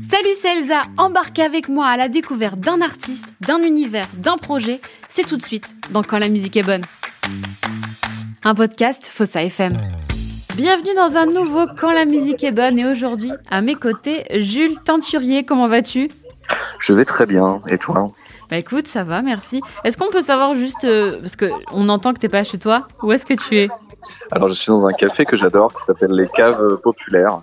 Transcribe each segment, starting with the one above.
Salut, c'est Elsa. Embarquez avec moi à la découverte d'un artiste, d'un univers, d'un projet. C'est tout de suite dans Quand la musique est bonne. Un podcast Fossa FM. Bienvenue dans un nouveau Quand la musique est bonne et aujourd'hui, à mes côtés, Jules Teinturier. Comment vas-tu? Je vais très bien. Et toi? Bah écoute, ça va, merci. Est-ce qu'on peut savoir juste, euh, parce qu'on entend que t'es pas chez toi, où est-ce que tu es? Alors, je suis dans un café que j'adore qui s'appelle les Caves Populaires.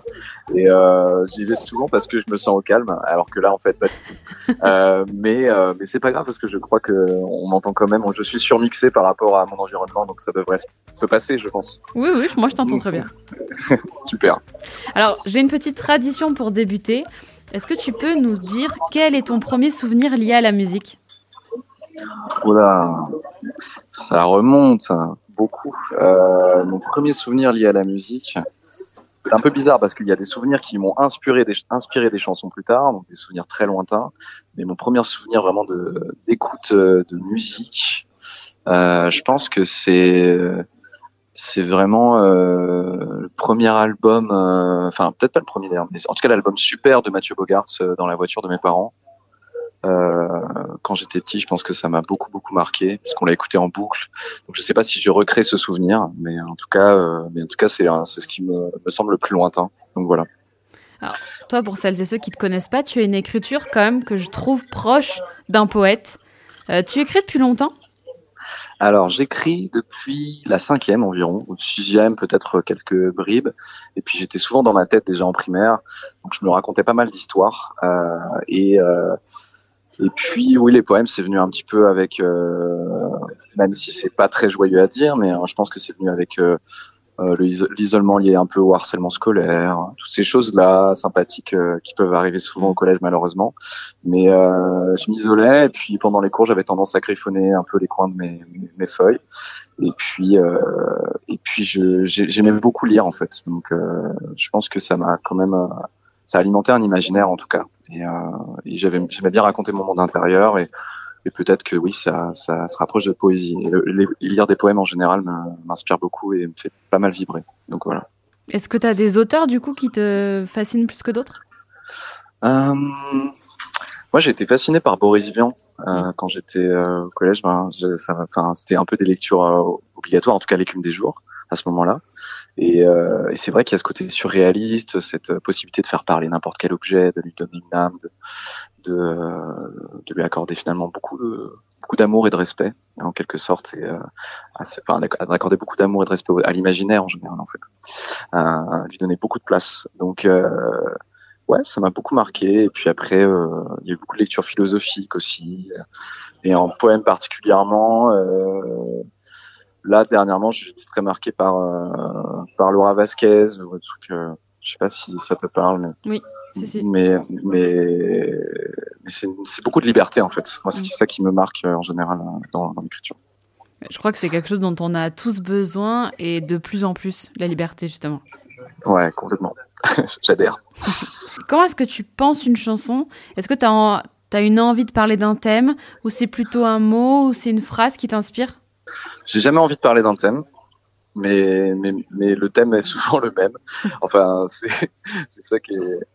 Et euh, j'y vais souvent parce que je me sens au calme, alors que là, en fait, pas du tout. Euh, mais euh, mais c'est pas grave parce que je crois que on m'entend quand même. Je suis surmixé par rapport à mon environnement, donc ça devrait se passer, je pense. Oui, oui, moi je t'entends très bien. Super. Alors, j'ai une petite tradition pour débuter. Est-ce que tu peux nous dire quel est ton premier souvenir lié à la musique? Oula, ça remonte beaucoup. Euh, mon premier souvenir lié à la musique, c'est un peu bizarre parce qu'il y a des souvenirs qui m'ont inspiré des, chansons plus tard, donc des souvenirs très lointains. Mais mon premier souvenir vraiment d'écoute euh, de musique, euh, je pense que c'est vraiment le premier album, enfin peut-être pas le premier mais en tout cas l'album Super de Mathieu Bogart euh, dans la voiture de mes parents. Euh, quand j'étais petit, je pense que ça m'a beaucoup beaucoup marqué parce qu'on l'a écouté en boucle. Donc je sais pas si je recrée ce souvenir, mais en tout cas, euh, mais en tout cas c'est c'est ce qui me, me semble le plus lointain. Donc voilà. Alors, toi, pour celles et ceux qui te connaissent pas, tu as une écriture quand même que je trouve proche d'un poète. Euh, tu écris depuis longtemps? Alors j'écris depuis la cinquième environ, ou sixième peut-être quelques bribes. Et puis j'étais souvent dans ma tête déjà en primaire, donc je me racontais pas mal d'histoires. Euh, et euh, et puis oui, les poèmes c'est venu un petit peu avec, euh, même si c'est pas très joyeux à dire, mais euh, je pense que c'est venu avec euh, euh, le iso- l'isolement lié un peu au harcèlement scolaire, toutes ces choses-là sympathiques euh, qui peuvent arriver souvent au collège malheureusement. Mais je m'isolais et puis pendant les cours j'avais tendance à griffonner un peu les coins de mes, mes- feuilles. Et puis et puis j'aimais beaucoup lire en fait. Donc je pense que ça m'a quand même ça a alimenté un imaginaire en tout cas. Et, euh, et j'aimais bien raconter mon monde intérieur et et peut-être que oui, ça, ça se rapproche de poésie. Et le- les- lire des poèmes en général m'inspire beaucoup et me fait pas mal vibrer. Donc voilà. Est-ce que tu as des auteurs du coup qui te fascinent plus que d'autres? Euh, moi, j'ai été fasciné par Boris Vian euh, quand j'étais au collège. Ben, c'était un peu des lectures obligatoires, en tout cas l'écume des jours à ce moment-là. Et, euh, et c'est vrai qu'il y a ce côté surréaliste, cette euh, possibilité de faire parler n'importe quel objet, de lui donner une âme, de, euh, de lui accorder finalement beaucoup de beaucoup d'amour et de respect en quelque sorte et euh, à enfin, d'ac- d'accorder beaucoup d'amour et de respect à l'imaginaire en général en fait euh, lui donner beaucoup de place donc ouais, ça m'a beaucoup marqué. Et puis après, euh, il y a eu beaucoup de lectures philosophiques aussi, et en poème particulièrement. Euh, là, dernièrement, j'ai été très marqué par euh, par Laura Vasquez, ou truc. Euh, je sais pas si ça te parle, mais Si, si. mais mais, mais c'est beaucoup de liberté en fait. Moi, c'est Mm. ça qui me marque euh, en général dans, dans l'écriture. Je crois que c'est quelque chose dont on a tous besoin et de plus en plus, la liberté justement. Ouais, complètement. J'adhère. Comment est-ce que tu penses une chanson? Est-ce que tu as, une envie de parler d'un thème? Ou c'est plutôt un mot? Ou c'est une phrase qui t'inspire? J'ai jamais envie de parler d'un thème, mais, mais, le thème est souvent le même. Enfin, c'est ça qui est.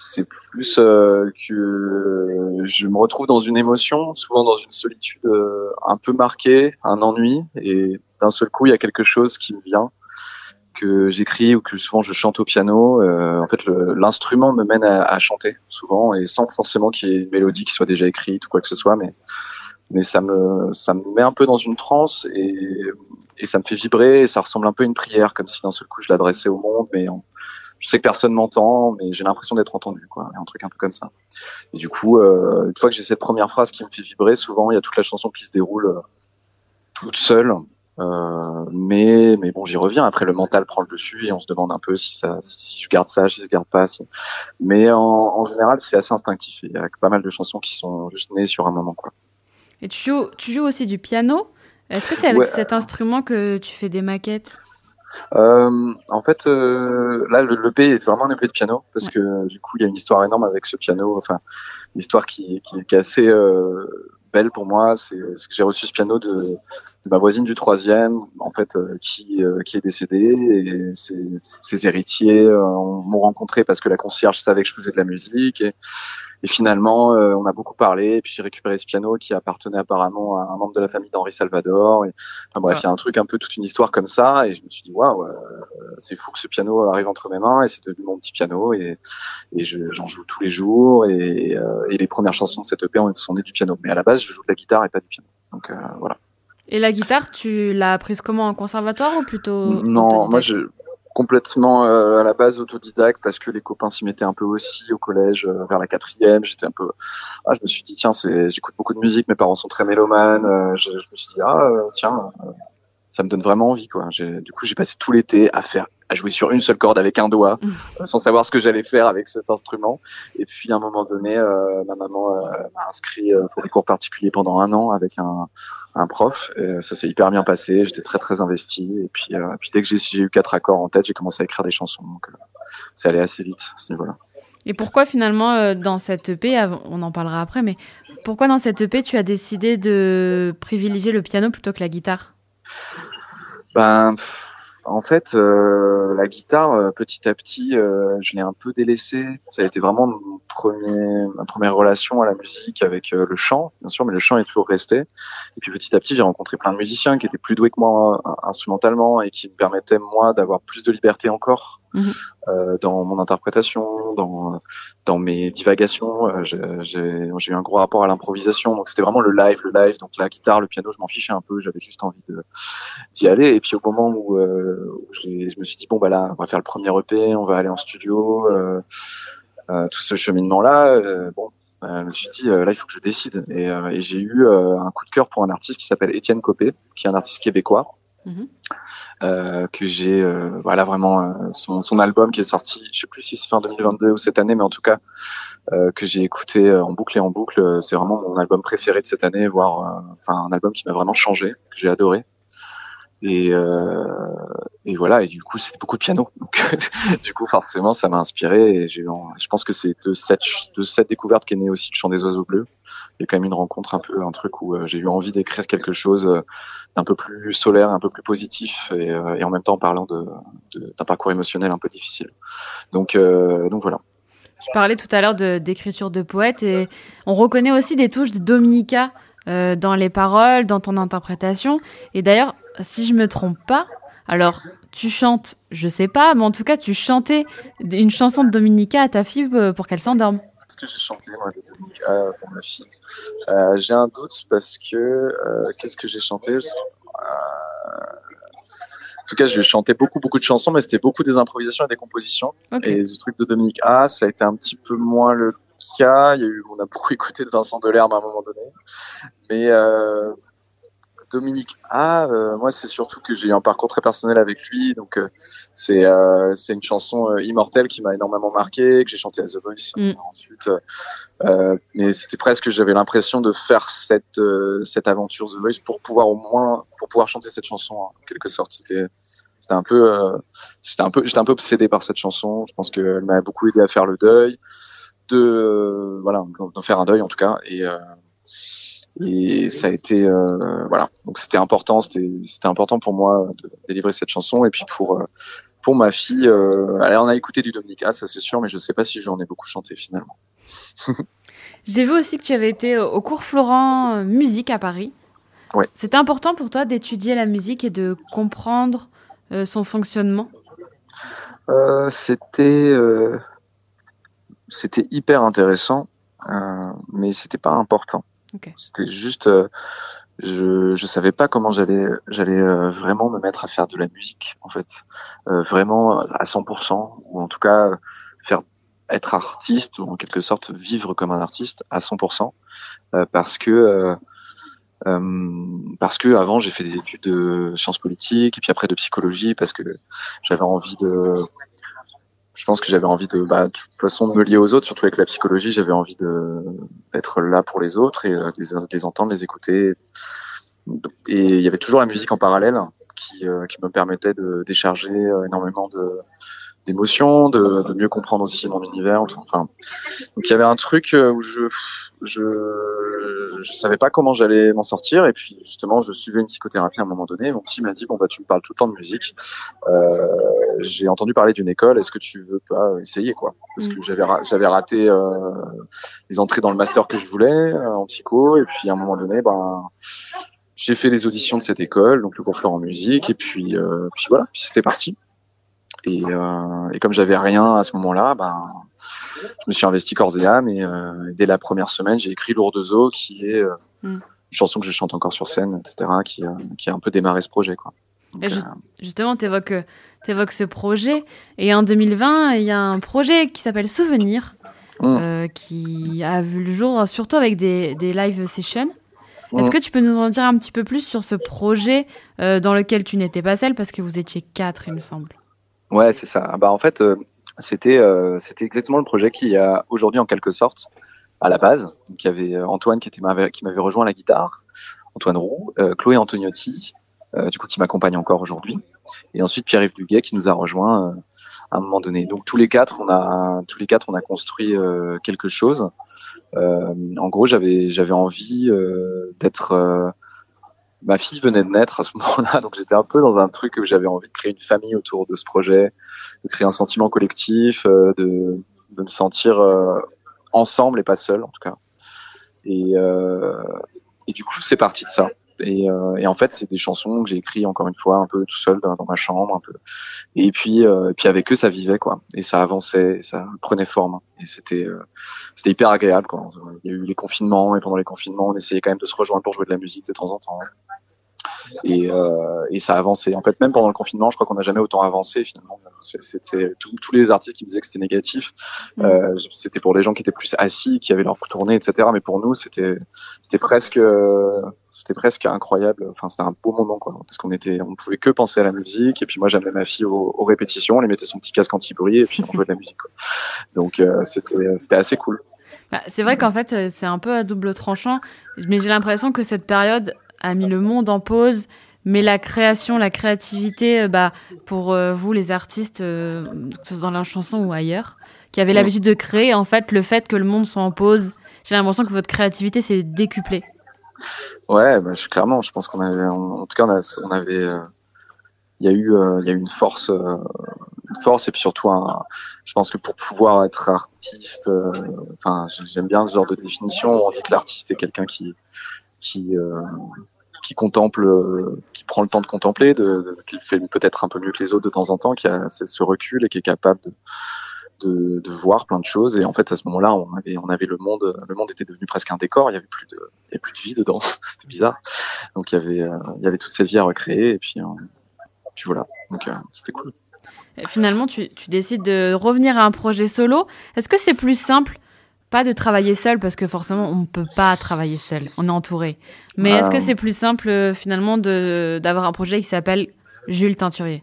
C'est plus euh, que je me retrouve dans une émotion, souvent dans une solitude euh, un peu marquée, un ennui, et d'un seul coup, il y a quelque chose qui me vient que j'écris ou que souvent je chante au piano. Euh, en fait, l'instrument me mène à, à chanter souvent, et sans forcément qu'il y ait une mélodie qui soit déjà écrite ou quoi que ce soit, mais mais ça me ça me met un peu dans une transe et et ça me fait vibrer et ça ressemble un peu à une prière comme si d'un seul coup je l'adressais au monde mais je sais que personne m'entend mais j'ai l'impression d'être entendu quoi un truc un peu comme ça. Et du coup euh, une fois que j'ai cette première phrase qui me fait vibrer souvent il y a toute la chanson qui se déroule euh, toute seule. Euh, mais mais bon j'y reviens. Après le mental prend le dessus et on se demande un peu si ça si je garde ça si je garde pas si... mais en, en général c'est assez instinctif. Il y a pas mal de chansons qui sont juste nées sur un moment quoi Et tu joues, tu joues aussi du piano Est-ce que c'est avec Ouais. cet instrument que tu fais des maquettes? Euh, en fait, euh, là, le l'EP est vraiment un EP de piano parce que du coup, il y a une histoire énorme avec ce piano. Enfin, une histoire qui, qui, qui est assez euh, belle pour moi, c'est que j'ai reçu ce piano de, de, ma voisine du troisième, en fait, qui, qui est décédée. Et ses, ses héritiers m'ont rencontré parce que la concierge savait que je faisais de la musique. Et, et finalement, euh, on a beaucoup parlé. Et puis j'ai récupéré ce piano qui appartenait apparemment à un membre de la famille d'Henri Salvador. Et, enfin, bref, il y a un truc un peu toute une histoire comme ça. Et je me suis dit waouh, euh, c'est fou que ce piano arrive entre mes mains. Et c'est devenu mon petit piano. Et, et j'en joue tous les jours. Et, euh, et, les premières chansons de cette EP sont nées du piano. Mais à la base, je joue de la guitare et pas du piano. Donc voilà. Et la guitare, tu l'as apprise comment en conservatoire ou plutôt Non, moi je complètement euh, à la base autodidacte parce que les copains s'y mettaient un peu aussi au collège euh, vers la quatrième. J'étais un peu, ah, je me suis dit tiens, c'est, j'écoute beaucoup de musique, mes parents sont très mélomanes. Euh, je, je, me suis dit ah tiens, ça me donne vraiment envie quoi. du coup j'ai passé tout l'été à faire à jouer sur une seule corde avec un doigt, euh, sans savoir ce que j'allais faire avec cet instrument. Et puis à un moment donné, euh, ma maman euh, m'a inscrit pour des cours particuliers pendant un an avec un, un prof. Et ça s'est hyper bien passé. J'étais très très investi. Et puis, puis dès que j'ai eu quatre accords en tête, j'ai commencé à écrire des chansons. Donc c'est allé assez vite à ce niveau-là. Et pourquoi finalement dans cette EP, on en parlera après, mais pourquoi dans cette EP tu as décidé de privilégier le piano plutôt que la guitare? Ben en fait, euh, la guitare, euh, petit à petit, euh, je l'ai un peu délaissée. Ça a été vraiment mon premier, ma première relation à la musique avec le chant, bien sûr, mais le chant est toujours resté. Et puis petit à petit, j'ai rencontré plein de musiciens qui étaient plus doués que moi instrumentalement et qui me permettaient moi d'avoir plus de liberté encore Mhm. Euh, dans mon interprétation, dans dans mes divagations. Euh, j'ai eu un gros rapport à l'improvisation, donc c'était vraiment le live, le live. Donc la guitare, le piano, je m'en fichais un peu. J'avais juste envie d'y aller. Et puis au moment où, euh, je me suis dit bon bah là, on va faire le premier EP, on va aller en studio. Tout ce cheminement-là, euh, bon, je me suis dit là il faut que je décide et, et j'ai eu un coup de cœur pour un artiste qui s'appelle Étienne Copé qui est un artiste québécois Mhm. Euh, que j'ai euh, voilà vraiment euh, son, album qui est sorti je sais plus si c'est fin 2022 ou cette année mais en tout cas que j'ai écouté en boucle et en boucle c'est vraiment mon album préféré de cette année voire enfin un album qui m'a vraiment changé que j'ai adoré et, euh, et voilà, et du coup, c'était beaucoup de piano. Du coup, forcément, ça m'a inspiré. Et j'ai, je pense que c'est de cette, de cette découverte qu'est né aussi le chant des oiseaux bleus. Il y a quand même une rencontre, un peu, un truc où euh, j'ai eu envie d'écrire quelque chose euh, d'un peu plus solaire, un peu plus positif, et, euh, en même temps en parlant de, d'un parcours émotionnel un peu difficile. Donc, donc voilà. Je parlais tout à l'heure d'écriture de poète et on reconnaît aussi des touches de Dominica euh, dans les paroles, dans ton interprétation. Et d'ailleurs, si je me trompe pas, alors tu chantes, je sais pas, mais en tout cas, tu chantais une chanson de Dominica à ta fille euh, pour qu'elle s'endorme. Est-ce que j'ai chanté moi de Dominica pour ma fille euh, J'ai un doute parce que euh, qu'est-ce que j'ai chanté? Euh, en tout cas, je chantais beaucoup, beaucoup de chansons, mais c'était beaucoup des improvisations et des compositions. Et le truc de Dominique A, ça a été un petit peu moins le cas. Il y a eu, on a beaucoup écouté de Vincent Delerme à un moment donné. Mais euh, Dominique A, euh, moi, c'est surtout que j'ai eu un parcours très personnel avec lui. Donc, euh, c'est euh, c'est une chanson immortelle qui m'a énormément marqué, que j'ai chanté à The Voice mm. ensuite. mais c'était presque, j'avais l'impression de faire cette cette aventure The Voice pour pouvoir au moins pour pouvoir chanter cette chanson en quelque sorte. C'était c'était un peu c'était un peu j'étais un peu obsédé par cette chanson. Je pense qu'elle m'a beaucoup aidé à faire le deuil de voilà d'en faire un deuil en tout cas et et ça a été euh, voilà. Donc c'était important c'était c'était important pour moi de délivrer cette chanson et puis pour euh, pour ma fille euh, elle en a écouté du Dominica ça c'est sûr mais je sais pas si j'en ai beaucoup chanté finalement. J'ai vu aussi que tu avais été au cours Florent musique à Paris. Ouais. c'était important pour toi d'étudier la musique et de comprendre son fonctionnement? C'était c'était hyper intéressant mais c'était pas important c'était juste, euh, je je savais pas comment j'allais j'allais euh, vraiment me mettre à faire de la musique en fait, euh, vraiment à 100% ou en tout cas faire être artiste ou en quelque sorte vivre comme un artiste à 100% parce que parce que avant j'ai fait des études de sciences politiques et puis après de psychologie parce que j'avais envie de je pense que j'avais envie de, bah, de toute façon, de me lier aux autres, surtout avec la psychologie, j'avais envie de d'être là pour les autres et euh, les, les, entendre, les écouter. Et il y avait toujours la musique en parallèle qui, euh, qui me permettait de décharger euh, énormément de d'émotion, de, de, mieux comprendre aussi mon univers. Enfin, donc il y avait un truc où je je je savais pas comment j'allais m'en sortir et puis justement je suivais une psychothérapie à un moment donné. Mon psy m'a dit bon bah tu me parles tout le temps de musique. Euh, j'ai entendu parler d'une école. Est-ce que tu veux pas essayer quoi? Parce que mm. j'avais j'avais raté euh, les entrées dans le master que je voulais euh, en psycho. Et puis à un moment donné ben j'ai fait les auditions de cette école donc le cours en musique. Et puis euh, puis voilà puis c'était parti et, euh, et comme j'avais rien à ce moment-là ben je me suis investi corps et âme et, euh, dès la première semaine, j'ai écrit Lourdes eaux, qui est euh, mm. une chanson que je chante encore sur scène, etc., qui, qui a un peu démarré ce projet. Quoi. justement, tu évoques, évoques, ce projet. Et en 2020, il y a un projet qui s'appelle Souvenir, mm. qui a vu le jour surtout avec des, des live sessions. Mm. Est-ce que tu peux nous en dire un petit peu plus sur ce projet dans lequel tu n'étais pas seule parce que vous étiez quatre, il me semble? Ouais, c'est ça. Bah, en fait, c'était euh, c'était exactement le projet qui a aujourd'hui en quelque sorte à la base. Donc il y avait euh, Antoine qui était qui m'avait rejoint à la guitare, Antoine Roux, euh, Chloé Antoniotti, du coup qui m'accompagne encore aujourd'hui, et ensuite Pierre-Yves Duguet qui nous a rejoint à un moment donné. Donc tous les quatre, on a tous les quatre, on a construit quelque chose. en gros, j'avais j'avais envie d'être ma fille venait de naître à ce moment-là, donc j'étais un peu dans un truc où j'avais envie de créer une famille autour de ce projet, de créer un sentiment collectif, euh, de, de, me sentir euh, ensemble et pas seul en tout cas. Et, euh, et du coup, c'est parti de ça. Et, euh, et, en fait, c'est des chansons que j'ai écrites encore une fois un peu tout seul dans, ma chambre, un peu. Et puis, euh, puis avec eux, ça vivait quoi, et ça avançait, ça prenait forme. Et c'était, euh, c'était hyper agréable. Quoi. Il y a eu les confinements, et pendant les confinements, on essayait quand même de se rejoindre pour jouer de la musique de temps en temps et, euh, et ça a avancé. En fait, même pendant le confinement, je crois qu'on n'a jamais autant avancé finalement. C'était tous les artistes qui disaient que c'était négatif. Mm. Euh, c'était pour les gens qui étaient plus assis, qui avaient leur tournée, etc. Mais pour nous, c'était c'était presque c'était presque incroyable. Enfin, c'était un beau moment quoi, parce qu'on était, on pouvait que penser à la musique. Et puis moi, j'amenais ma fille aux, aux, répétitions, on lui mettait son petit casque anti-bruit et puis on jouait de la musique. Quoi. Donc euh, c'était c'était assez cool. Bah, c'est vrai qu'en fait, euh, c'est un peu à double tranchant, mais j'ai l'impression que cette période a mis le monde en pause, mais la création, la créativité, euh, bah, pour euh, vous, les artistes, euh, dans la chanson ou ailleurs, qui avaient l'habitude de créer, en fait, le fait que le monde soit en pause, j'ai l'impression que votre créativité s'est décuplée. Ouais, bah, je, clairement, je pense qu'on avait, en, tout cas, on, avait, il y a eu, il y a eu une force, une force, et puis surtout, un, je pense que pour pouvoir être artiste, enfin, j'aime bien ce genre de définition. On dit que l'artiste est quelqu'un qui qui euh, qui contemple, euh, qui prend le temps de contempler, de, qui fait peut-être un peu mieux que les autres de temps en temps, qui a ce recul et qui est capable de, de, de, voir plein de choses. Et en fait, à ce moment-là, on avait, le monde, le monde était devenu presque un décor. Il y avait plus de, il y avait plus de vie dedans. C'était bizarre. Donc il y avait, euh, il y avait toute cette vie à recréer. Et puis, puis voilà. Donc c'était cool. finalement, tu décides de revenir à un projet solo. Est-ce que c'est plus simple pas de travailler seul parce que forcément on ne peut pas travailler seul, on est entouré. Mais est-ce que c'est plus simple euh, finalement d'avoir un projet qui s'appelle Jules Teinturier?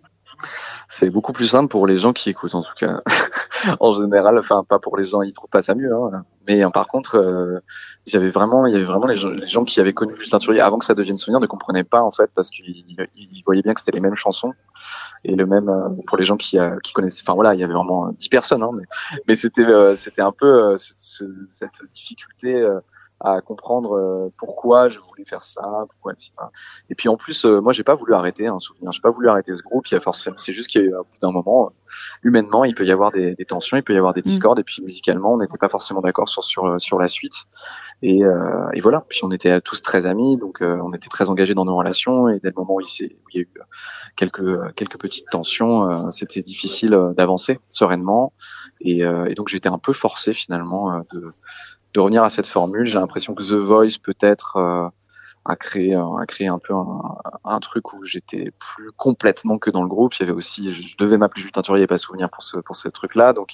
C'est beaucoup plus simple pour les gens qui écoutent en tout cas en général enfin pas pour les gens ils trouvent pas ça mieux hein. Mais hein, par contre euh, j'avais vraiment il y avait vraiment les gens, qui avaient connu Jules Teinturier avant que ça devienne souvenir ne comprenaient pas en fait parce qu'ils voyaient bien que c'était les mêmes chansons et le même euh, pour les gens qui, euh, qui connaissaient enfin voilà il y avait vraiment dix personnes hein, mais, mais c'était c'était un peu cette difficulté à comprendre euh, pourquoi je voulais faire ça, pourquoi etc. Et puis en plus, euh, moi j'ai pas voulu arrêter un souvenir, j'ai pas voulu arrêter ce groupe. Il y a forcément, c'est juste qu'à bout d'un moment, euh, humainement, il peut y avoir des, des, tensions, il peut y avoir des mm. discordes, et puis musicalement, on n'était pas forcément d'accord sur sur sur la suite. Et, et voilà. Puis on était tous très amis, donc on était très engagés dans nos relations. Et dès le moment où il, où il y a eu quelques quelques petites tensions, c'était difficile d'avancer sereinement. Et, et donc j'étais un peu forcé finalement de de revenir à cette formule. J'ai l'impression que The Voice peut-être euh, a créé a créé un peu un, truc où j'étais plus complètement que dans le groupe. Il y avait aussi, je, devais m'appeler Jules Teinturier et pas souvenir pour ce pour ce truc-là. Donc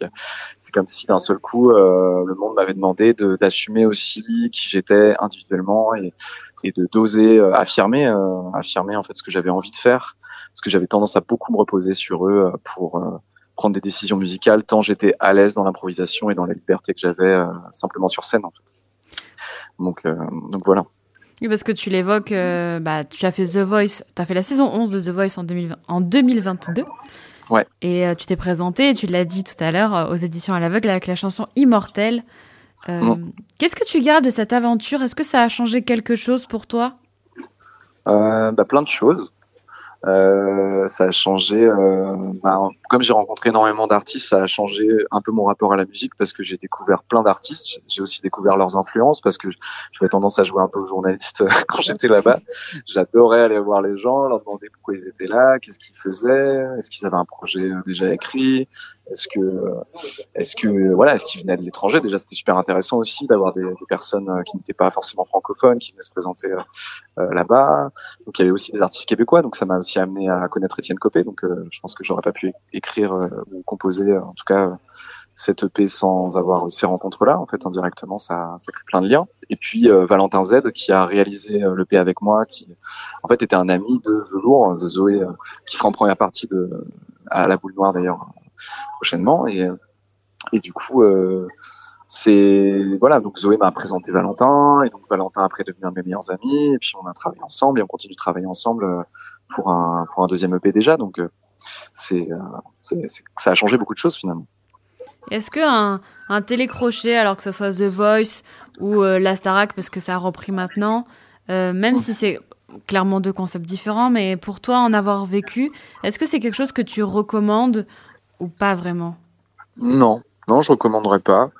c'est comme si d'un seul coup euh, le monde m'avait demandé d'assumer aussi qui j'étais individuellement et et de d'oser euh, affirmer affirmer en fait ce que j'avais envie de faire, parce que j'avais tendance à beaucoup me reposer sur eux pour prendre des décisions musicales tant j'étais à l'aise dans l'improvisation et dans la liberté que j'avais euh, simplement sur scène en fait. Donc, euh, donc voilà. Oui, parce que tu l'évoques, euh, bah, tu as fait The Voice, tu as fait la saison 11 de The Voice en, en 2022. Ouais. Et tu t'es présenté, et tu l'as dit tout à l'heure, aux éditions à l'aveugle avec la chanson Immortelle. Mm. Qu'est-ce que tu gardes de cette aventure? Est-ce que ça a changé quelque chose pour toi? Bah, Plein de choses. Euh, ça a changé. Euh, bah, comme j'ai rencontré énormément d'artistes, ça a changé un peu mon rapport à la musique parce que j'ai découvert plein d'artistes. J'ai aussi découvert leurs influences parce que j'avais tendance à jouer un peu au journaliste quand j'étais là-bas. J'adorais aller voir les gens, leur demander pourquoi ils étaient là, qu'est-ce qu'ils faisaient, est-ce qu'ils avaient un projet déjà écrit, est-ce que, est-ce que, voilà, est-ce qu'ils venaient de l'étranger? Déjà, c'était super intéressant aussi d'avoir des, des, personnes euh, qui n'étaient pas forcément francophones, qui venaient se présenter euh, là-bas. Donc, il y avait aussi des artistes québécois. Donc, ça m'a aussi amené à connaître Étienne Copé. Donc, euh, je pense que j'aurais pas pu écrire ou composer, en tout cas, cette EP sans avoir eu ces rencontres-là. En fait, indirectement, ça, ça crée plein de liens. Et puis Valentin Z qui a réalisé l'EP avec moi, qui en fait était un ami de Velours, de Zoé, qui sera en première partie de à la boule noire d'ailleurs prochainement. Et, et du coup, euh, c'est voilà. Donc Zoé m'a présenté Valentin, et donc Valentin après devenu un de mes meilleurs amis. Et puis on a travaillé ensemble et on continue de travailler ensemble euh, pour un pour un deuxième EP déjà. Donc euh, c'est ça a changé beaucoup de choses finalement. Est-ce que un, un, télécrochet, alors que ce soit The Voice ou la Starac, parce que ça a repris maintenant, même si c'est clairement deux concepts différents, mais pour toi en avoir vécu, est-ce que c'est quelque chose que tu recommandes ou pas vraiment? Non, non, je recommanderais pas.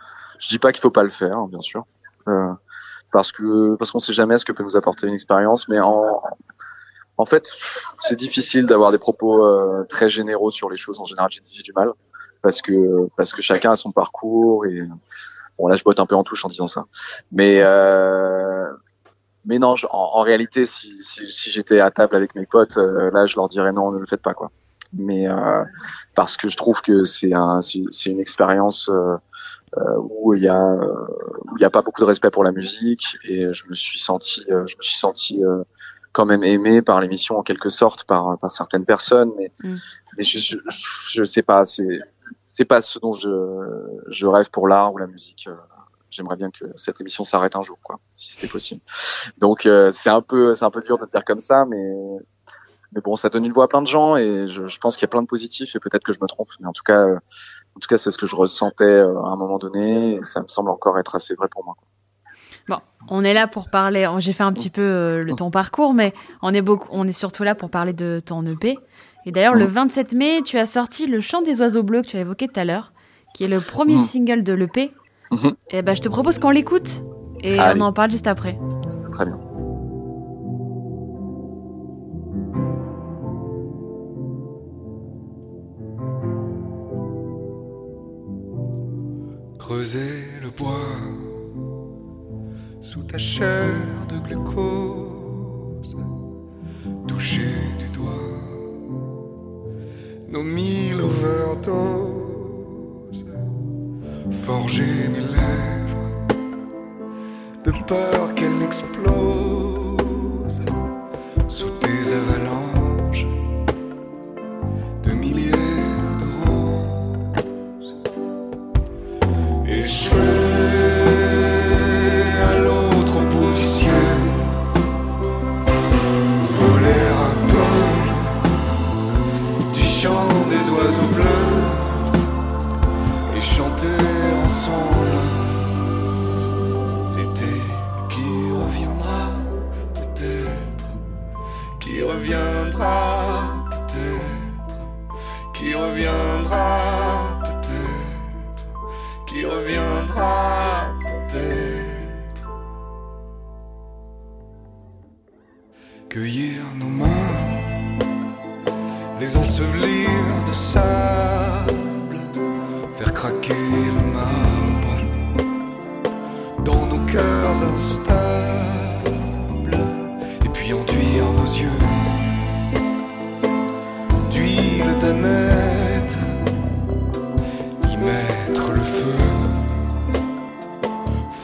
Je dis pas qu'il faut pas le faire, bien sûr, euh, parce que parce qu'on sait jamais ce que peut nous apporter une expérience, mais en en fait, c'est difficile d'avoir des propos euh, très généraux sur les choses. En général, j'ai du mal parce que parce que chacun a son parcours et bon là je botte un peu en touche en disant ça, mais euh, mais non, en, réalité, si, si, si j'étais à table avec mes potes, euh, là, je leur dirais non, ne le faites pas, quoi. Mais euh, parce que je trouve que c'est un, c'est une expérience euh, euh, où il y a, où il y a pas beaucoup de respect pour la musique et je me suis senti, je me suis senti quand même aimé par l'émission en quelque sorte par, par certaines personnes, mais, mm. mais je, je, je sais pas, c'est c'est pas ce dont je, je rêve pour l'art ou la musique j'aimerais bien que cette émission s'arrête un jour, quoi, si c'était possible. Donc euh, c'est un peu, c'est un peu dur de dire comme ça, mais mais bon, ça donne une voix à plein de gens et je, je pense qu'il y a plein de positifs et peut-être que je me trompe, mais en tout cas, euh, en tout cas, c'est ce que je ressentais euh, à un moment donné et ça me semble encore être assez vrai pour moi. Bon, on est là pour parler. J'ai fait un petit peu le ton parcours, mais on est beaucoup, on est surtout là pour parler de ton EP. Et d'ailleurs, le 27 mmh. mai, tu as sorti Le Chant des oiseaux bleus que tu as évoqué tout à l'heure, qui est le premier mmh. single de l'EP et eh ben, je te propose qu'on l'écoute et on en parle juste après. Très bien. Creuser le bois sous ta chair de glucose, toucher du doigt nos mille overdoses forger mes lèvres de peur qu'elles explosent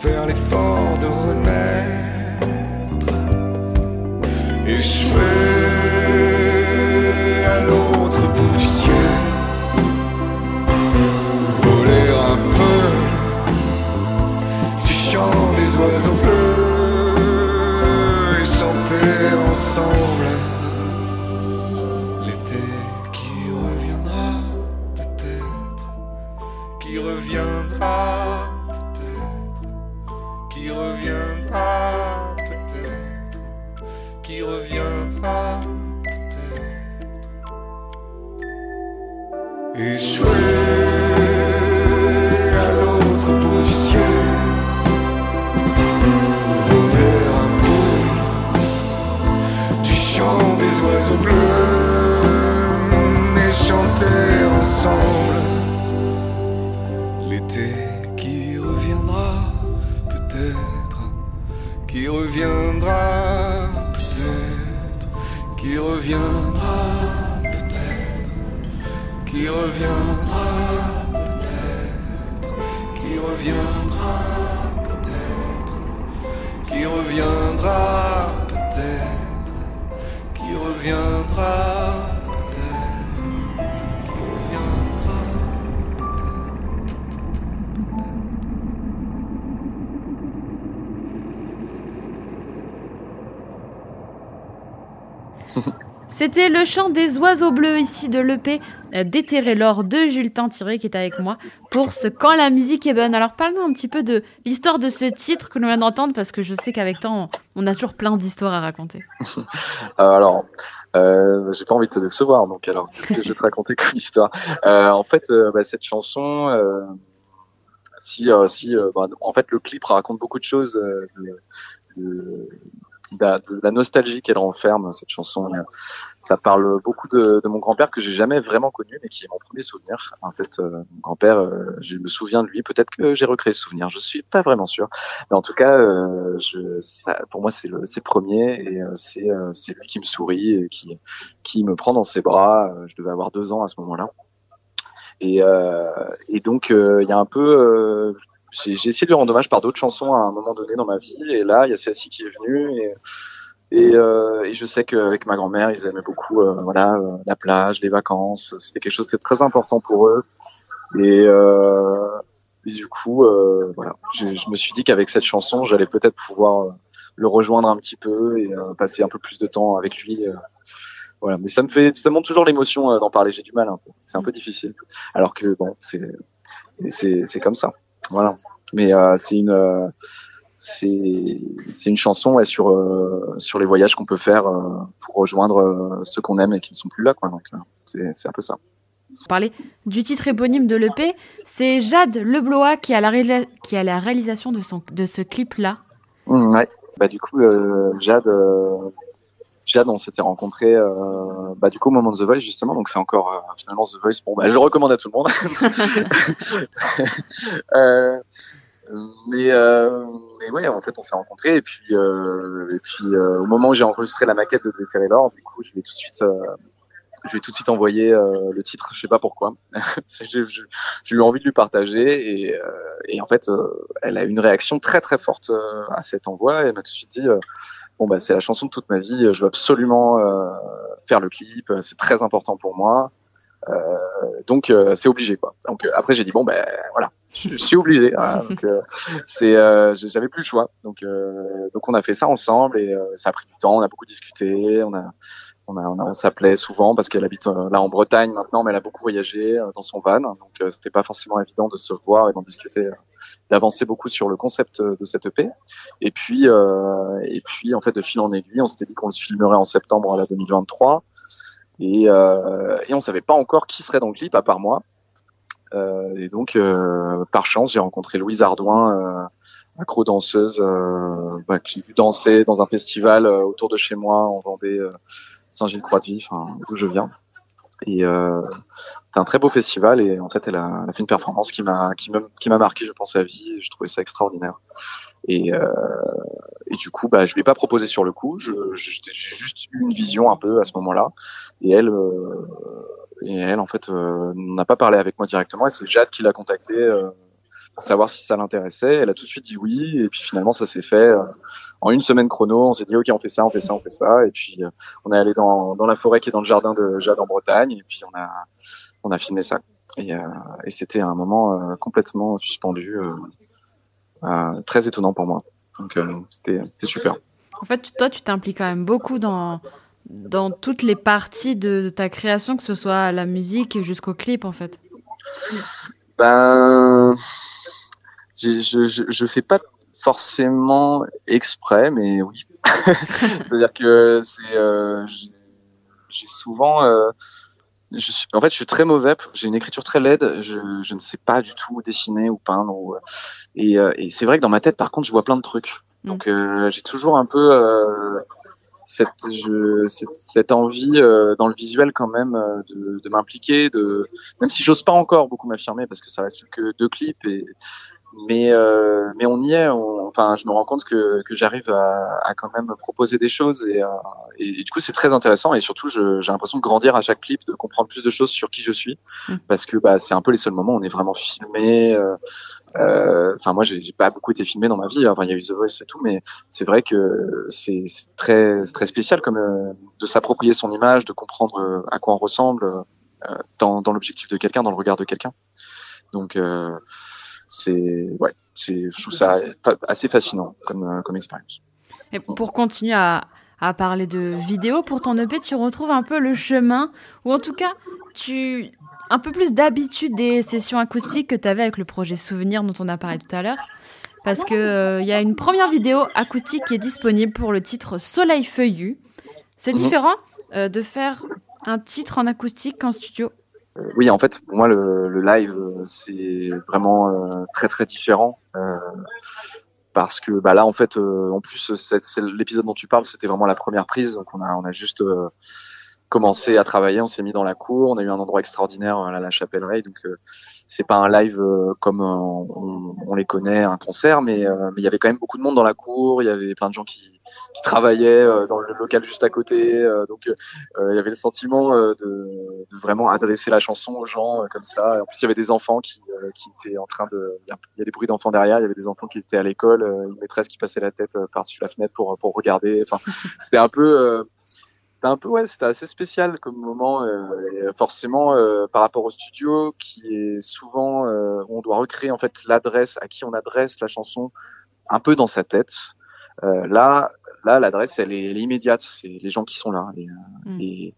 faire l'effort de renaître, échouer à reviendra C'était le chant des oiseaux bleus ici de l'EP euh, Déterrer l'or de Jules Tintiré qui est avec moi pour ce Quand la musique est bonne. Alors parle-nous un petit peu de l'histoire de ce titre que l'on vient d'entendre parce que je sais qu'avec toi on- a toujours plein d'histoires à raconter. Euh, alors, euh, j'ai pas envie de te décevoir, donc alors, qu'est-ce que je vais te raconter comme histoire? En fait, bah, cette chanson, si, si, bah, en fait, le clip raconte beaucoup de choses, de la, nostalgie qu'elle renferme cette chanson. Euh, Ça parle beaucoup de, de mon grand-père que j'ai jamais vraiment connu, mais qui est mon premier souvenir. En fait, euh, mon grand-père, euh, je me souviens de lui. Peut-être que j'ai recréé ce souvenir. Je suis pas vraiment sûr, mais en tout cas, euh, je, ça, pour moi, c'est le, c'est premier et euh, c'est, euh, c'est lui qui me sourit et qui, qui me prend dans ses bras. Je devais avoir deux ans à ce moment-là. Et, euh, et donc, il y a un peu, euh, j'ai essayé de lui rendre hommage par d'autres chansons à un moment donné dans ma vie. Et là, il y a celle-ci qui est venue. Et, euh, et je sais qu'avec ma grand-mère, ils aimaient beaucoup euh, voilà, euh, la plage, les vacances. C'était quelque chose qui était très important pour eux. Et, euh, et du coup, euh, voilà, je, me suis dit qu'avec cette chanson, j'allais peut-être pouvoir le rejoindre un petit peu et passer un peu plus de temps avec lui. voilà, mais ça me fait, ça monte toujours l'émotion d'en parler. J'ai du mal. C'est un peu difficile. Alors que bon, c'est, c'est comme ça. Voilà. Mais euh, c'est une, euh, c'est, c'est une chanson ouais, sur euh, sur les voyages qu'on peut faire euh, pour rejoindre euh, ceux qu'on aime et qui ne sont plus là. Quoi. Donc c'est, c'est un peu ça. Parler du titre éponyme de l'EP, c'est Jade Leblois qui a la, qui a la réalisation de, son, de ce clip-là. Mm, ouais. Bah du coup, Jade, Jade, on s'était rencontrés, euh, bah du coup au moment de The Voice justement, donc c'est encore euh, finalement The Voice. Bon, bah je le recommande à tout le monde. euh, mais, euh, mais ouais, en fait, on s'est rencontrés et puis euh, et puis euh, au moment où j'ai enregistré la maquette de Déterrer l'or, du coup, je l'ai tout de suite. Je lui ai tout de suite envoyé euh, le titre, je sais pas pourquoi. j'ai eu envie de lui partager et, euh, et en fait, euh, elle a eu une réaction très très forte à cet envoi et elle m'a tout de suite dit bon bah c'est la chanson de toute ma vie, je veux absolument faire le clip, c'est très important pour moi. Donc c'est obligé quoi. Donc après j'ai dit bon ben voilà, je, suis obligé. Voilà. donc euh, c'est j'avais plus le choix. Donc donc on a fait ça ensemble et ça a pris du temps, on a beaucoup discuté, on a on, a, on, on s'appelait souvent parce qu'elle habite euh, là en Bretagne maintenant, mais elle a beaucoup voyagé euh, dans son van, donc euh, c'était pas forcément évident de se voir et d'en discuter, d'avancer beaucoup sur le concept de cette EP. Et puis, et puis en fait, de fil en aiguille, on s'était dit qu'on le filmerait en septembre à la 2023, et, euh, et on savait pas encore qui serait dans le clip à part moi. Euh, et donc, euh, par chance, j'ai rencontré Louise Ardouin, euh, accro-danseuse, euh, bah, que j'ai vu danser dans un festival autour de chez moi en Vendée, Saint-Gilles-Croix-de-Vie, d'où je viens. Et euh, c'était un très beau festival et en fait, elle a, fait une performance qui m'a qui m'a marqué, je pense, à vie. Et je trouvais ça extraordinaire. Et, euh, et du coup, bah, je lui ai pas proposé sur le coup. J'ai juste eu une vision un peu à ce moment-là. Et elle, euh, et elle, en fait, euh, n'a pas parlé avec moi directement. Et c'est Jade qui l'a contacté euh, savoir si ça l'intéressait. Elle a tout de suite dit oui. Et puis finalement, ça s'est fait euh, en une semaine chrono. On s'est dit ok, on fait ça, on fait ça, on fait ça. Et puis euh, on est allé dans, dans la forêt qui est dans le jardin de Jade en Bretagne. Et puis on a on a filmé ça. Et, euh, et c'était un moment euh, complètement suspendu, euh, euh, très étonnant pour moi. Donc euh, c'était super. En fait, toi, tu t'impliques quand même beaucoup dans, dans toutes les parties de, de ta création, que ce soit la musique jusqu'au clip, en fait. Ben, je, je, je fais pas forcément exprès, mais oui. C'est-à-dire que c'est, euh, j'ai souvent, euh, je suis, en fait, je suis très mauvais. J'ai une écriture très laide. Je, je, ne sais pas du tout dessiner ou peindre. Ou, et, euh, et c'est vrai que dans ma tête, par contre, je vois plein de trucs. Mm. Donc, euh, j'ai toujours un peu euh, cette, je, cette, cette, envie euh, dans le visuel quand même de, de m'impliquer, de même si j'ose pas encore beaucoup m'affirmer parce que ça reste que deux clips et mais euh, mais on y est. enfin, je me rends compte que, que j'arrive à, à, quand même proposer des choses et, euh, et, du coup c'est très intéressant et surtout j'ai l'impression de grandir à chaque clip, de comprendre plus de choses sur qui je suis mmh. parce que bah c'est un peu les seuls moments où on est vraiment filmé. Euh, euh enfin moi j'ai pas beaucoup été filmé dans ma vie. Enfin il y a eu The Voice et tout, mais c'est vrai que c'est très très spécial comme euh, de s'approprier son image, de comprendre à quoi on ressemble dans, dans l'objectif de quelqu'un, dans le regard de quelqu'un. Donc c'est ouais, c'est je trouve ça assez fascinant comme euh, comme expérience. Et pour continuer à, à parler de vidéo, pour ton EP, tu retrouves un peu le chemin, ou en tout cas, tu un peu plus d'habitude des sessions acoustiques que tu avais avec le projet Souvenir dont on a parlé tout à l'heure. Parce qu'il euh, y a une première vidéo acoustique qui est disponible pour le titre Soleil Feuillu. C'est mhm. différent euh, de faire un titre en acoustique qu'en studio oui, en fait, pour moi, le, live, c'est vraiment euh, très très différent. Euh, parce que bah là, en fait, euh, en plus, l'épisode dont tu parles, c'était vraiment la première prise. Donc, on a, on a juste commencé à travailler, on s'est mis dans la cour, on a eu un endroit extraordinaire à la Chapelle Ray, donc euh, c'est pas un live euh, comme euh, on, on, les connaît, un concert, mais il y avait quand même beaucoup de monde dans la cour, il y avait plein de gens qui, qui travaillaient dans le local juste à côté, donc il y avait le sentiment de, de, vraiment adresser la chanson aux gens comme ça. En plus, il y avait des enfants qui, qui étaient en train de, il y, a des bruits d'enfants derrière, il y avait des enfants qui étaient à l'école, une maîtresse qui passait la tête par-dessus la fenêtre pour pour regarder. Enfin, c'était un peu c'était un peu ouais c'était assez spécial comme moment euh, forcément euh, par rapport au studio qui est souvent euh, on doit recréer en fait l'adresse à qui on adresse la chanson un peu dans sa tête. Euh, là là l'adresse elle est, elle est immédiate. C'est les gens qui sont là. Et, mm. et,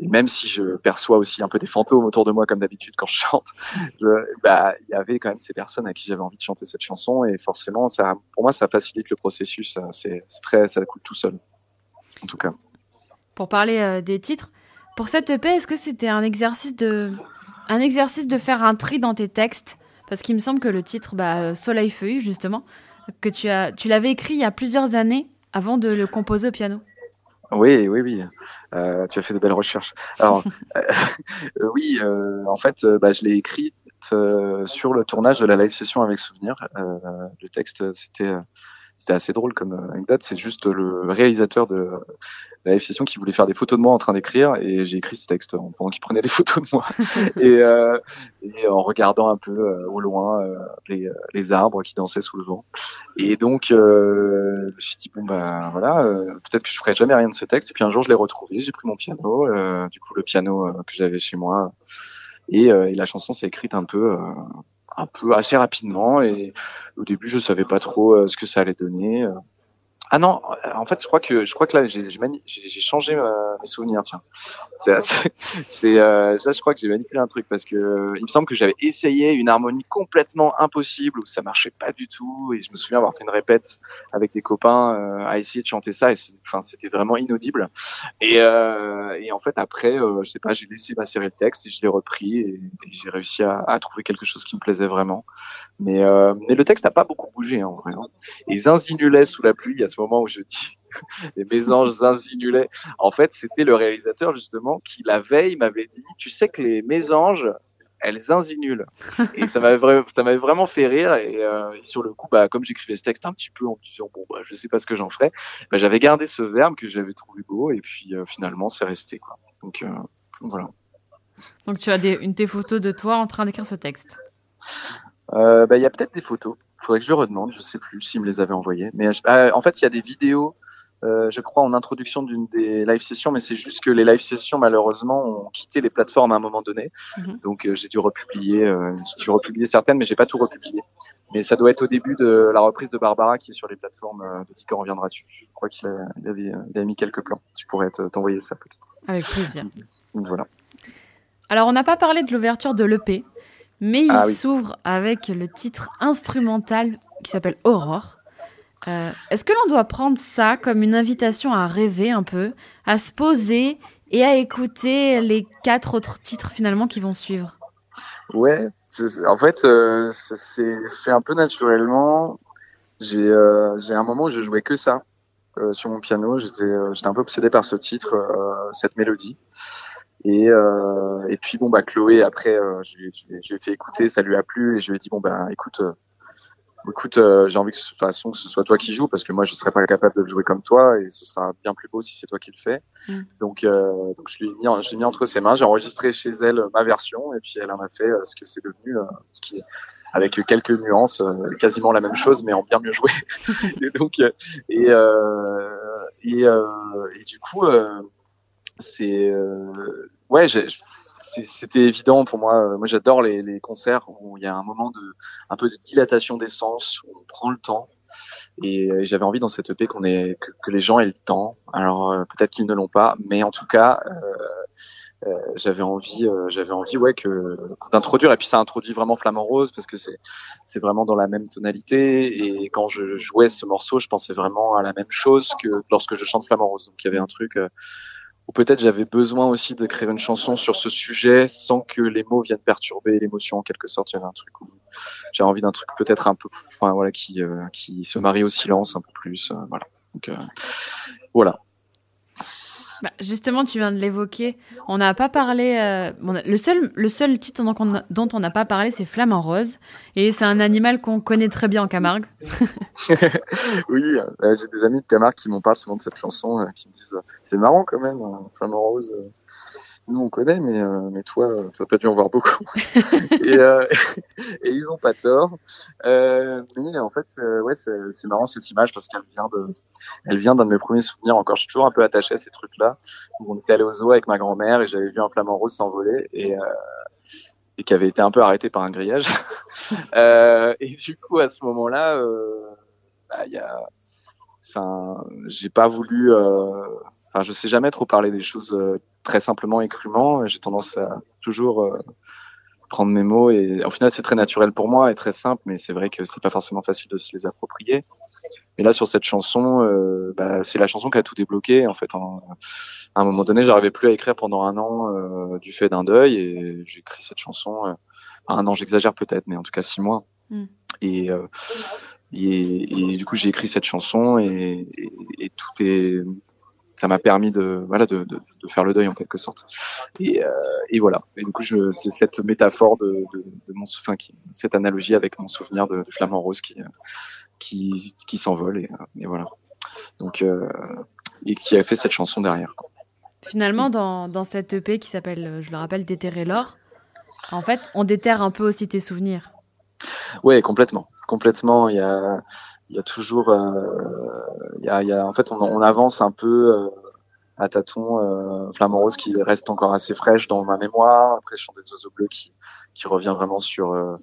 et, même si je perçois aussi un peu des fantômes autour de moi comme d'habitude quand je chante bah il y avait quand même ces personnes à qui j'avais envie de chanter cette chanson. Et forcément ça pour moi ça facilite le processus. C'est très ça coule tout seul en tout cas pour parler euh, des titres. Pour cette EP, est-ce que c'était un exercice de un exercice de faire un tri dans tes textes? Parce qu'il me semble que le titre bah, euh, Soleil Feuillu, justement, que tu as tu l'avais écrit il y a plusieurs années avant de le composer au piano. Oui, oui, oui. Euh, tu as fait de belles recherches. Alors, oui, en fait, bah, je l'ai écrit sur le tournage de la live session avec Souvenir. le texte, c'était c'était assez drôle comme anecdote. C'est juste le réalisateur de la live session qui voulait faire des photos de moi en train d'écrire et j'ai écrit ce texte pendant qu'il prenait des photos de moi et, euh, et, en regardant un peu euh, au loin euh, les, les, arbres qui dansaient sous le vent. Et donc euh, je me suis dit bon bah voilà, peut-être que je ferai jamais rien de ce texte. Et puis un jour je l'ai retrouvé, j'ai pris mon piano, du coup le piano que j'avais chez moi et, et la chanson s'est écrite un peu un peu assez rapidement et au début je savais pas trop ce que ça allait donner ah non, euh, en fait, je crois que je crois que là, j'ai changé euh, mes souvenirs. Tiens, c'est c'est euh, je crois que j'ai manipulé un truc parce que euh, il me semble que j'avais essayé une harmonie complètement impossible où ça marchait pas du tout et je me souviens avoir fait une répète avec des copains à essayer de chanter ça et enfin c'était vraiment inaudible. Et, et en fait après, je sais pas, j'ai laissé macérer le texte et je l'ai repris et, j'ai réussi à, à, trouver quelque chose qui me plaisait vraiment. Mais mais le texte n'a pas beaucoup bougé en vrai. Hein. Et Zinzinulais sous la pluie, à ce moment où je dis les mésanges zinzinulaient, en fait, c'était le réalisateur justement qui la veille m'avait dit, tu sais que les mésanges, elles zinzinulent. Et ça m'avait vraiment fait rire. Et, euh, et sur le coup, bah, comme j'écrivais ce texte un petit peu en me disant bon, bah, je sais pas ce que j'en ferais, bah, j'avais gardé ce verbe que j'avais trouvé beau. Et puis euh, finalement, c'est resté quoi. Donc euh, voilà. Donc tu as des, une des photos de toi en train d'écrire ce texte? Bah, il y a peut-être des photos faudrait que je le redemande, je sais plus s'il me les avait envoyés. Mais euh, en fait, il y a des vidéos, euh, je crois, en introduction d'une des live sessions, mais c'est juste que les live sessions, malheureusement, ont quitté les plateformes à un moment donné. Mhm. Donc, euh, j'ai dû republier, j'ai dû republier certaines, mais j'ai pas tout republié. Mais ça doit être au début de la reprise de Barbara qui est sur les plateformes de Tico reviendra dessus. Je crois qu'il avait, avait, mis quelques plans. Tu pourrais t'envoyer ça peut-être. Avec plaisir. Donc, voilà. Alors, on n'a pas parlé de l'ouverture de l'EP mais il Ah oui. s'ouvre avec le titre instrumental qui s'appelle Aurore. Euh, Est-ce que l'on doit prendre ça comme une invitation à rêver un peu, à se poser et à écouter les quatre autres titres finalement qui vont suivre? Ouais, en fait, euh, ça s'est fait un peu naturellement. J'ai euh, un moment où je jouais que ça euh, sur mon piano. J'étais euh, j'étais un peu obsédé par ce titre, cette mélodie. Et, euh, et puis bon bah Chloé après euh, je lui ai- fait écouter, ça lui a plu et je lui ai dit bon bah écoute euh, écoute euh, j'ai envie que de toute façon que ce soit toi qui joues parce que moi je serais pas capable de le jouer comme toi et ce sera bien plus beau si c'est toi qui le fais. Mm. Donc euh, donc je lui ai mis en- je l'ai mis entre ses mains, j'ai enregistré chez elle euh, ma version et puis elle en a fait ce que c'est devenu euh, ce qui est avec quelques nuances euh, quasiment la même chose mais en bien mieux joué. et donc et euh, et, euh, et du coup euh, c'est euh, ouais c'était évident pour moi. Euh, moi j'adore les, les concerts où il y a un moment de un peu de dilatation des sens où on prend le temps. Et, euh, j'avais envie dans cette EP qu'on ait que, que les gens aient le temps. Alors euh, peut-être qu'ils ne l'ont pas mais en tout cas euh, j'avais envie euh, j'avais envie ouais que d'introduire. Et puis ça introduit vraiment Flamand Rose parce que c'est c'est vraiment dans la même tonalité. Et quand je jouais ce morceau je pensais vraiment à la même chose que lorsque je chante Flamand Rose. Donc il y avait un truc euh, ou peut-être j'avais besoin aussi d'écrire une chanson sur ce sujet sans que les mots viennent perturber l'émotion en quelque sorte. Avait un truc où j'avais envie d'un truc peut-être un peu, enfin voilà, qui euh, qui se marie au silence un peu plus, euh, voilà. Donc euh, voilà. Bah, Justement, tu viens de l'évoquer. On n'a pas parlé. euh, le, seul, le seul titre dont on n'a pas parlé, c'est Flamand Rose. Et c'est un animal qu'on connaît très bien en Camargue. oui, euh, j'ai des amis de Camargue qui m'en parlent souvent de cette chanson, euh, qui me disent c'est marrant quand même, euh, Flamand Rose. Nous on connaît, mais euh, mais toi, euh, pas dû en voir beaucoup. et, euh, et ils ont pas tort. Euh, mais en fait, euh, ouais, c'est marrant cette image parce qu'elle vient de, elle vient d'un de mes premiers souvenirs. Encore, je suis toujours un peu attaché à ces trucs-là. Où on était allé au zoo avec ma grand-mère et j'avais vu un flamant rose s'envoler et euh, et qui avait été un peu arrêté par un grillage. et du coup, à ce moment-là, bah, il y a, enfin, j'ai pas voulu, enfin, je sais jamais trop parler des choses très simplement et crûment. J'ai tendance à toujours euh, prendre mes mots et au final, c'est très naturel pour moi et très simple, mais c'est vrai que c'est pas forcément facile de se les approprier. Et là, sur cette chanson, euh, bah, c'est la chanson qui a tout débloqué. En fait, en- à un moment donné, j'arrivais plus à écrire pendant un an euh, du fait d'un deuil, et j'ai écrit cette chanson. Un an, j'exagère peut-être, mais en tout cas six mois. Mm. Et, et, et du coup, j'ai écrit cette chanson, et, et, et tout est, ça m'a permis de, voilà, de, de, de faire le deuil en quelque sorte. Et, euh, et voilà. Et du coup, c'est cette métaphore de, de, mon, sou- enfin, qui, cette analogie avec mon souvenir de, Flamand Rose qui, euh, qui, qui s'envole, et, euh, et voilà. Donc, euh, et qui a fait cette chanson derrière. Finalement, dans, dans cette EP qui s'appelle, je le rappelle, Déterrer l'or, en fait, on déterre un peu aussi tes souvenirs. Ouais, complètement, complètement. Il y a, il y a toujours, euh, il y a, il y a, en fait, on, on avance un peu euh, à tâtons. Euh, Flamand Rose qui reste encore assez fraîche dans ma mémoire. Après, Chant des oiseaux bleus qui, qui revient vraiment sur, euh,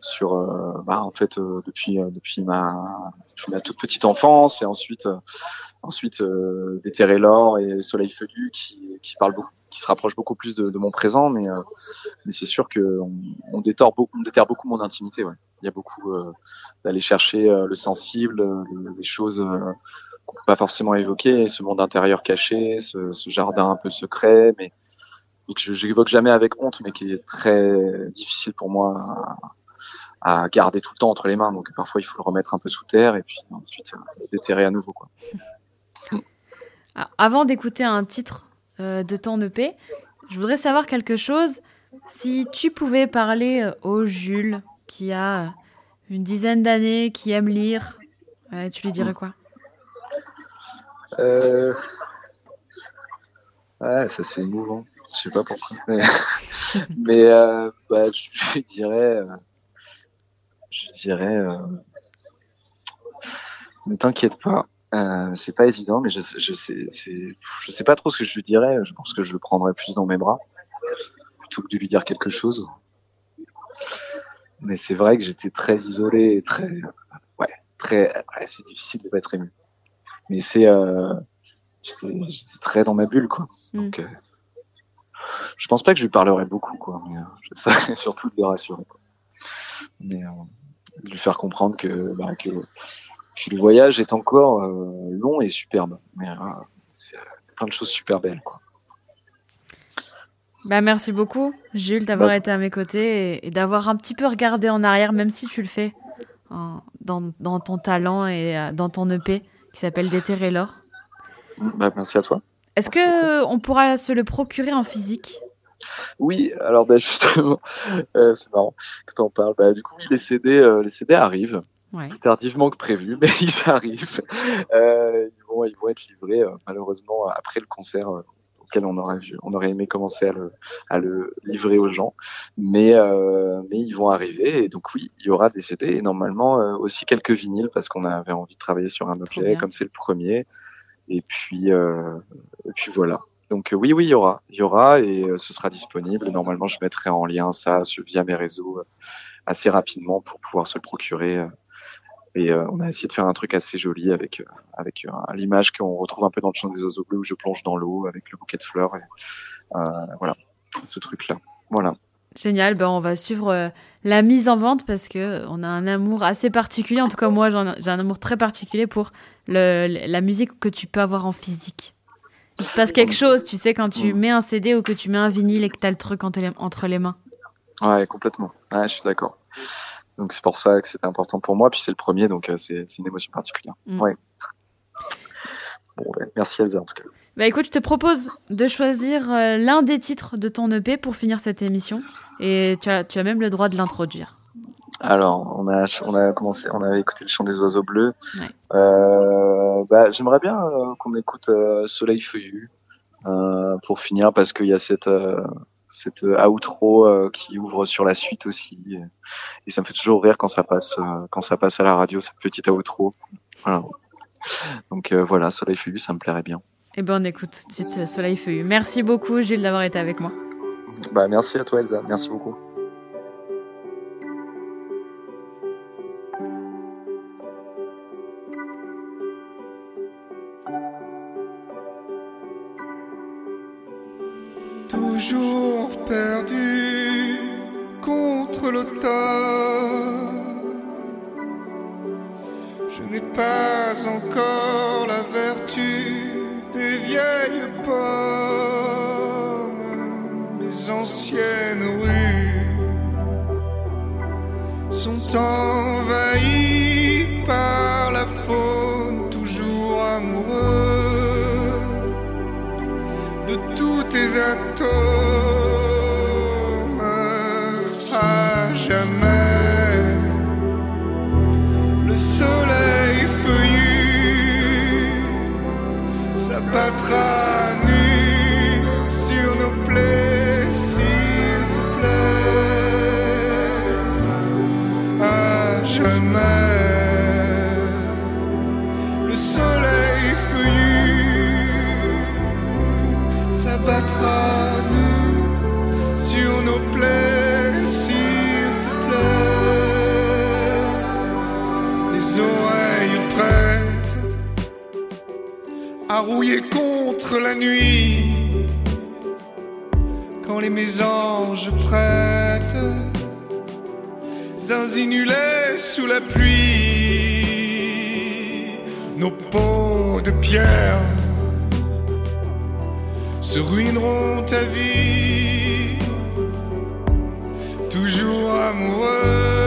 sur, euh, bah, en fait, euh, depuis, euh, depuis ma, depuis ma toute petite enfance et ensuite, ensuite, euh, Déterrer l'or et le Soleil feuillu qui, qui parle beaucoup, qui se rapproche beaucoup plus de, de mon présent, mais mais c'est sûr que on, déterre on déterre beaucoup mon intimité. Ouais. Il y a beaucoup euh, d'aller chercher euh, le sensible, euh, les choses qu'on peut pas forcément évoquer, ce monde intérieur caché, ce, jardin un peu secret, mais, que je j'évoque jamais avec honte, mais qui est très difficile pour moi à, garder tout le temps entre les mains. Donc parfois il faut le remettre un peu sous terre et puis ensuite le déterrer à nouveau. Alors, avant d'écouter un titre euh, de ton EP, je voudrais savoir quelque chose. Si tu pouvais parler au Jules, qui a une dizaine d'années, qui aime lire, tu lui dirais quoi? Euh... Ouais, ça c'est émouvant. Je sais pas pourquoi. Mais, euh, bah, je, je dirais, euh, je dirais, ne t'inquiète pas. Euh, c'est pas évident, mais je, je sais, je sais pas trop ce que je lui dirais. Je pense que je le prendrais plus dans mes bras plutôt que de lui dire quelque chose. Mais c'est vrai que j'étais très isolé et très, ouais, très, ouais, c'est difficile de pas être ému. Mais c'est, euh, j'étais, très dans ma bulle, quoi. Mm. Donc, euh, je pense pas que je lui parlerai beaucoup, quoi. Mais euh, surtout de le rassurer. Quoi. Mais euh, lui faire comprendre que, bah, que, que, le voyage est encore euh, long et superbe. Mais c'est plein de choses super belles, quoi. Bah, merci beaucoup, Jules, d'avoir bah. été à mes côtés et, d'avoir un petit peu regardé en arrière, même si tu le fais dans, dans, ton talent et dans ton EP qui s'appelle Déterrer l'or. Bah, merci à toi. Est-ce que on pourra se le procurer en physique? Oui, alors bah, justement, euh, c'est marrant que tu en parles. Du coup, les CD, euh, les CD arrivent. Plus tardivement que prévu, mais ils arrivent. Euh, ils, vont, ils vont être livrés malheureusement après le concert on aurait, on aurait aimé commencer à le, à le livrer aux gens. Mais, mais ils vont arriver. Et donc oui, il y aura des CD et normalement aussi quelques vinyles parce qu'on avait envie de travailler sur un objet comme c'est le premier. Et puis, euh, et puis voilà. Donc euh, oui, oui, il y aura, il y aura et euh, ce sera disponible. Normalement, je mettrai en lien ça via mes réseaux assez rapidement pour pouvoir se le procurer. Et on a essayé de faire un truc assez joli avec avec l'image qu'on retrouve un peu dans le chant des oiseaux bleus où je plonge dans l'eau avec le bouquet de fleurs. Et, voilà, ce truc-là. Voilà. Génial, ben on va suivre euh, la mise en vente parce que euh, on a un amour assez particulier. En tout cas, moi, j'ai un amour très particulier pour le, la musique que tu peux avoir en physique. Il se passe quelque chose, tu sais, quand tu mets un CD ou que tu mets un vinyle et que tu as le truc entre les, entre les mains. Ouais, complètement. je suis d'accord. Donc c'est pour ça que c'était important pour moi. Puis c'est le premier, donc euh, c'est une émotion particulière. Mm. Ouais. Bon, merci Elsa en tout cas. Bah écoute, je te propose de choisir euh, l'un des titres de ton EP pour finir cette émission. Et tu as, tu as même le droit de l'introduire. Alors, on a, on a commencé, on avait écouté le chant des oiseaux bleus. Euh, bah, J'aimerais bien euh, qu'on écoute Soleil feuillu pour finir parce qu'il y a cette, cette outro qui ouvre sur la suite aussi. Et ça me fait toujours rire quand ça passe, quand ça passe à la radio, cette petite outro. Voilà. Donc voilà, Soleil feuillu, ça me plairait bien. Eh bien, on écoute tout de suite euh, Soleil Feuillu. Merci beaucoup, Jules, d'avoir été avec moi. Bah, merci à toi, Elsa. Merci beaucoup. Je n'ai pas encore la vertu vieilles pommes, les anciennes rues sont envahies par la faune toujours amoureux de tous tes atomes rouillé contre la nuit. Quand les mésanges prêtent, zinzinulaient sous la pluie, nos peaux de pierre se ruineront à vie, toujours amoureux